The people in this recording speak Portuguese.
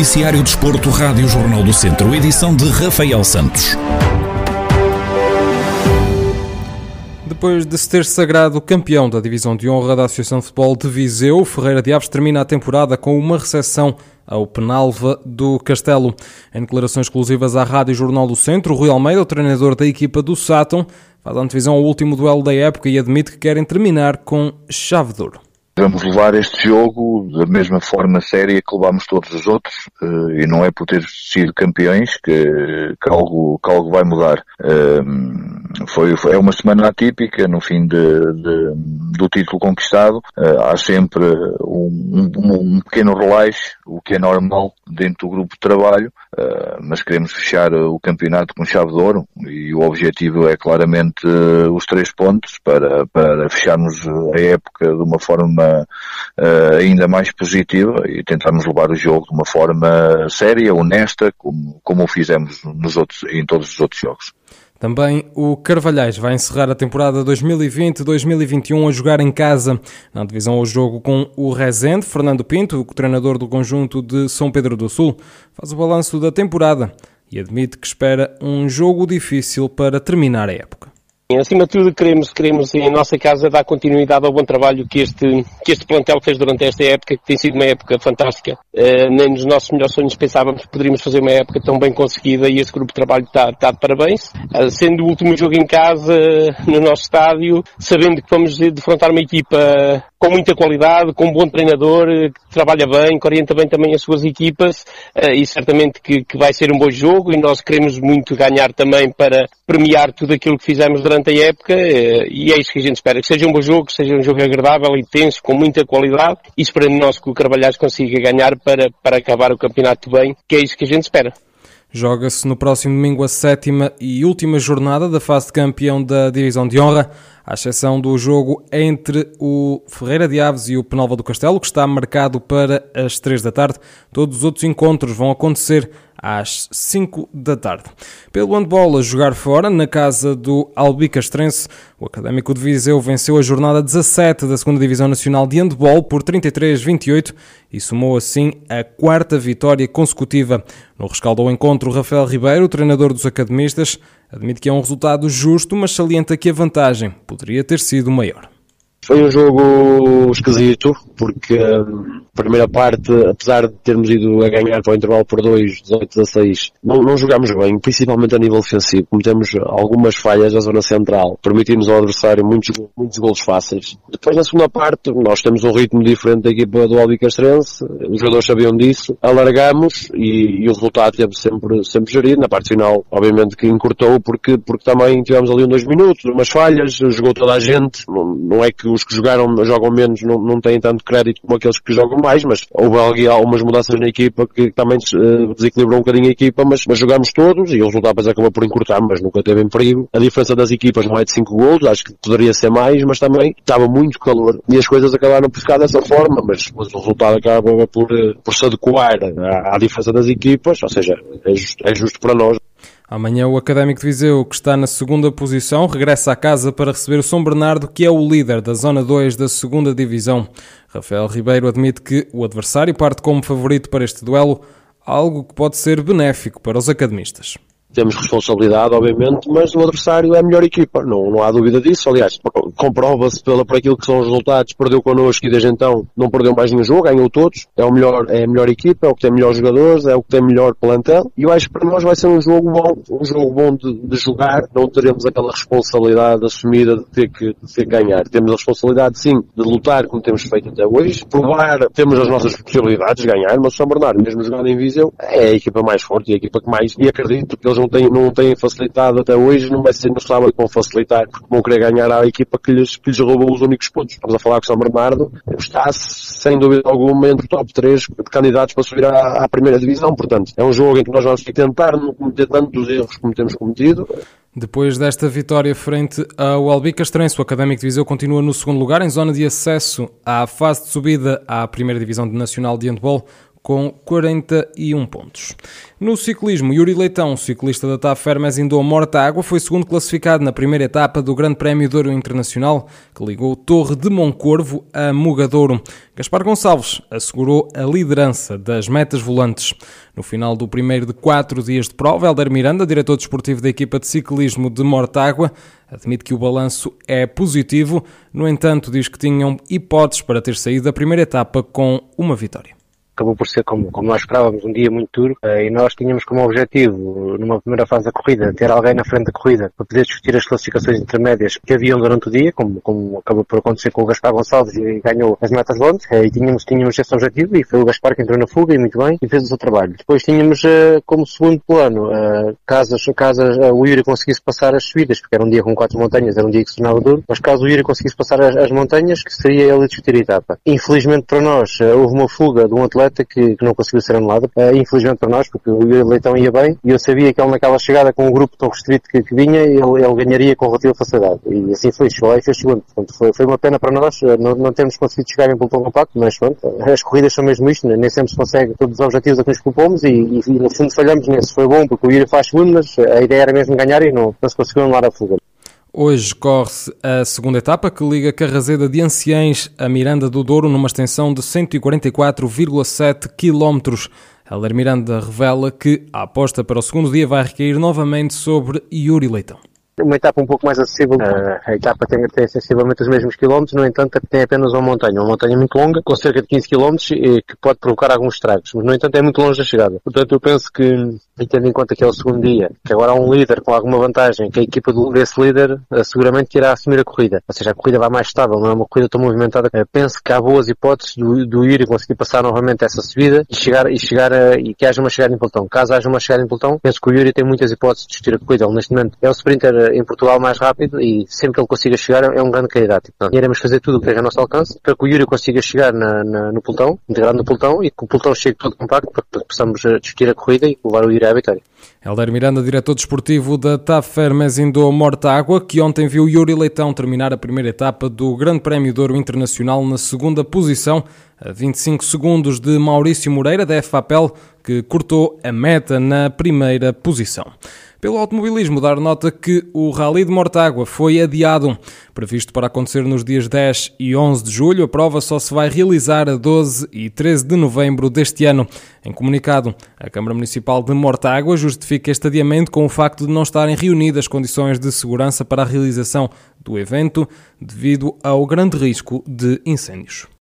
Noticiário Desporto, Rádio Jornal do Centro, edição de Rafael Santos. Depois de se ter sagrado campeão da divisão de honra da Associação de Futebol de Viseu, Ferreira de Aves termina a temporada com uma recepção ao Penalva do Castelo. Em declarações exclusivas à Rádio Jornal do Centro, Rui Almeida, o treinador da equipa do Sátão, faz a antevisão ao último duelo da época e admite que querem terminar com chave de ouro. Vamos levar este jogo da mesma forma séria que levamos todos os outros eh, e não é por ter sido campeões que, que, algo, que algo vai mudar. Ehm, foi, foi, é uma semana atípica no fim de, de, do título conquistado. Eh, há sempre um, um, um, pequeno relaxe, o que é normal dentro do grupo de trabalho, mas queremos fechar o campeonato com chave de ouro e o objetivo é claramente os três pontos para, para fecharmos a época de uma forma uh, ainda mais positiva e tentarmos levar o jogo de uma forma séria, honesta, como, como o fizemos nos outros, em todos os outros jogos. Também o Carvalhais vai encerrar a temporada 2020-2021 a jogar em casa. Na divisão ao jogo com o Rezende, Fernando Pinto, o treinador do conjunto de São Pedro do Sul, faz o balanço da temporada e admite que espera um jogo difícil para terminar a época. Acima de tudo, queremos, queremos em nossa casa dar continuidade ao bom trabalho que este, que este plantel fez durante esta época, que tem sido uma época fantástica. Uh, nem nos nossos melhores sonhos pensávamos que poderíamos fazer uma época tão bem conseguida e esse grupo de trabalho está, está de parabéns. Uh, sendo o último jogo em casa, no nosso estádio, sabendo que vamos defrontar uma equipa com muita qualidade, com um bom treinador, que trabalha bem, que orienta bem também as suas equipas, e certamente que, que vai ser um bom jogo e nós queremos muito ganhar também para premiar tudo aquilo que fizemos durante a época eh, e é isso que a gente espera, que seja um bom jogo, que seja um jogo agradável, intenso, com muita qualidade e esperando nós que o Carvalhais consiga ganhar para, para acabar o campeonato bem, que é isso que a gente espera. Joga-se no próximo domingo a sétima e última jornada da fase de campeão da Divisão de Honra, à exceção do jogo entre o Ferreira de Aves e o Penalva do Castelo, que está marcado para as três da tarde. Todos os outros encontros vão acontecer às 5 da tarde. Pelo handball a jogar fora, na casa do Albicastrense, o Académico de Viseu venceu a jornada 17 da 2 Divisão Nacional de Handball por 33-28 e somou assim a quarta vitória consecutiva. No rescaldo ao encontro, Rafael Ribeiro, treinador dos academistas, admite que é um resultado justo, mas salienta que a vantagem poderia ter sido maior. Foi um jogo esquisito, porque hum, a primeira parte, apesar de termos ido a ganhar para o intervalo por 2, 18 a 6, não, não jogámos bem, principalmente a nível defensivo. Cometemos algumas falhas na zona central, permitimos ao adversário muitos, muitos golos fáceis. Depois, na segunda parte, nós temos um ritmo diferente da equipa do Albicastrense, os jogadores sabiam disso, alargamos e, e o resultado teve sempre, sempre gerido. Na parte final, obviamente que encurtou, porque, porque também tivemos ali um dois minutos, umas falhas, jogou toda a gente, não, não é que os que jogaram, jogam menos não, não têm tanto crédito como aqueles que jogam mais, mas houve ali algumas mudanças na equipa que também uh, desequilibrou um bocadinho a equipa, mas, mas jogamos todos e o resultado depois acabou por encurtar, mas nunca teve em perigo. A diferença das equipas não é de 5 gols, acho que poderia ser mais, mas também estava muito calor e as coisas acabaram por ficar dessa forma, mas, mas o resultado acaba por, eh, por se adequar à, à diferença das equipas, ou seja, é justo, é justo para nós. Amanhã o Académico de Viseu, que está na segunda posição, regressa à casa para receber o São Bernardo, que é o líder da Zona 2 da segunda Divisão. Rafael Ribeiro admite que o adversário parte como favorito para este duelo, algo que pode ser benéfico para os academistas temos responsabilidade, obviamente, mas o adversário é a melhor equipa, não, não há dúvida disso. Aliás, comprova-se pela, por aquilo que são os resultados, perdeu connosco e desde então não perdeu mais nenhum jogo, ganhou todos, é, o melhor, é a melhor equipa, é o que tem melhores jogadores, é o que tem melhor plantel, e eu acho que para nós vai ser um jogo bom, um jogo bom de, de jogar, não teremos aquela responsabilidade assumida de ter, que, de ter ganhar. Temos a responsabilidade, sim, de lutar como temos feito até hoje, provar, temos as nossas possibilidades de ganhar, mas o São Bernardo, mesmo jogando em Viseu, é a equipa mais forte e a equipa que mais, e acredito que eles não têm, não têm facilitado até hoje, não vai ser no sábado que vão facilitar, porque vão querer ganhar à equipa que lhes, que lhes roubou os únicos pontos. Estamos a falar que São Bernardo está, sem dúvida alguma, entre o top 3 de candidatos para subir à, à primeira divisão, portanto, é um jogo em que nós vamos tentar não cometer tantos erros como temos cometido. Depois desta vitória frente ao Albicastrense, o Académico de Viseu continua no segundo lugar, em zona de acesso à fase de subida à primeira divisão nacional de handball, com 41 pontos. No ciclismo, Yuri Leitão, ciclista da TAF Fermes Indô Morta Água, foi segundo classificado na primeira etapa do Grande Prémio Douro Internacional, que ligou Torre de Moncorvo a Mugadouro. Gaspar Gonçalves assegurou a liderança das metas volantes. No final do primeiro de quatro dias de prova, Helder Miranda, diretor desportivo da equipa de ciclismo de Mortágua, admite que o balanço é positivo, no entanto, diz que tinham hipóteses para ter saído da primeira etapa com uma vitória acabou por ser como, como nós esperávamos, um dia muito duro, eh, e nós tínhamos como objetivo, numa primeira fase da corrida, ter alguém na frente da corrida para poder discutir as classificações intermédias que haviam durante o dia, como, como acabou por acontecer com o Gaspar Gonçalves e ganhou as metas longas, eh, e tínhamos, tínhamos esse objetivo, e foi o Gaspar que entrou na fuga, e muito bem, e fez o seu trabalho. Depois tínhamos eh, como segundo plano, caso, caso o Yuri conseguisse passar as subidas, porque era um dia com quatro montanhas, era um dia que se tornava duro, mas caso o Yuri conseguisse passar as, as montanhas, que seria ele a discutir a etapa. Infelizmente para nós, houve uma fuga de um atleta que, que não conseguiu ser anulada, uh, infelizmente para nós, porque o Leitão ia bem, e eu sabia que ele naquela chegada com o grupo tão restrito que, que vinha, ele, ele, ganharia com relativa facilidade. E assim foi, chegou lá e fez segundo. Portanto, foi, foi uma pena para nós, uh, não, não temos conseguido chegar em pelotão compacto, mas pronto, as corridas são mesmo isto, né? nem sempre se consegue todos os objetivos a que nos propomos, e, e, e no fundo falhamos nesse. Foi bom, porque o Yuri faz segundo, mas a ideia era mesmo ganhar e não, não se conseguiu anular a fuga. Hoje corre-se a segunda etapa que liga Carrazeda de Anciães a Miranda do Douro numa extensão de 144,7 km. Heller Miranda revela que a aposta para o segundo dia vai recair novamente sobre Yuri Leitão uma etapa um pouco mais acessível. Uh, a etapa tem, tem sensivelmente os mesmos quilómetros, no entanto tem apenas uma montanha, uma montanha muito longa, com cerca de 15 quilómetros, e que pode provocar alguns estragos, mas no entanto é muito longe da chegada. Portanto eu penso que, e tendo em conta que é o segundo dia, que agora há um líder com alguma vantagem, que a equipa desse líder uh, seguramente irá assumir a corrida. Ou seja, a corrida vai mais estável, não é uma corrida tão movimentada. Uh, penso que há boas hipóteses do, do Yuri conseguir passar novamente essa subida e chegar, e chegar a, e que haja uma chegada em pelotão. Caso haja uma chegada em pelotão, penso que o Yuri tem muitas hipóteses de discutir a corrida. Ele neste momento é o sprinter em Portugal mais rápido e sempre que ele consiga chegar é um grande candidato. Portanto, iremos fazer tudo o que esteja ao nosso alcance para que o Yuri consiga chegar na, na, no pelotão, integrado no pelotão e que o pelotão chegue todo compacto para que possamos eh, discutir a corrida e levar o Yuri à vitória. Helder Miranda, diretor desportivo da TAF Fermes Indo Mortágua, que ontem viu Yuri Leitão terminar a primeira etapa do Grande Prémio de Ouro Internacional na segunda posição, a 25 segundos de Maurício Moreira, da FAPEL, que cortou a meta na primeira posição. Pelo automobilismo, dar nota que o Rally de Mortágua foi adiado. Previsto para acontecer nos dias 10 e 11 de julho, a prova só se vai realizar a 12 e 13 de novembro deste ano. Em comunicado, a Câmara Municipal de Mortágua justifica este adiamento com o facto de não estarem reunidas condições de segurança para a realização do evento devido ao grande risco de incêndios.